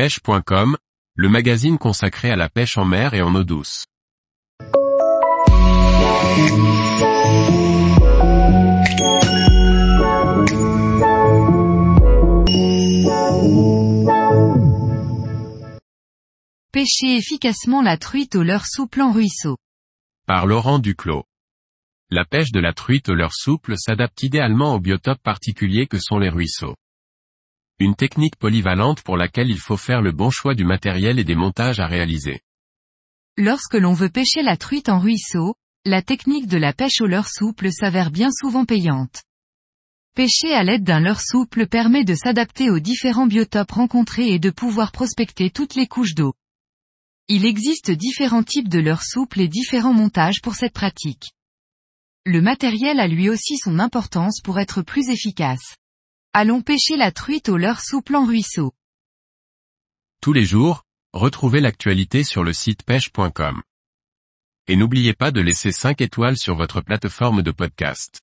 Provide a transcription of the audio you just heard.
pêche.com, le magazine consacré à la pêche en mer et en eau douce. Pêcher efficacement la truite au leurre souple en ruisseau. Par Laurent Duclos. La pêche de la truite au leurre souple s'adapte idéalement aux biotopes particuliers que sont les ruisseaux. Une technique polyvalente pour laquelle il faut faire le bon choix du matériel et des montages à réaliser. Lorsque l'on veut pêcher la truite en ruisseau, la technique de la pêche au leurre souple s'avère bien souvent payante. Pêcher à l'aide d'un leurre souple permet de s'adapter aux différents biotopes rencontrés et de pouvoir prospecter toutes les couches d'eau. Il existe différents types de leurres souples et différents montages pour cette pratique. Le matériel a lui aussi son importance pour être plus efficace. Allons pêcher la truite au leurre souple en ruisseau. Tous les jours, retrouvez l'actualité sur le site pêche.com. Et n'oubliez pas de laisser 5 étoiles sur votre plateforme de podcast.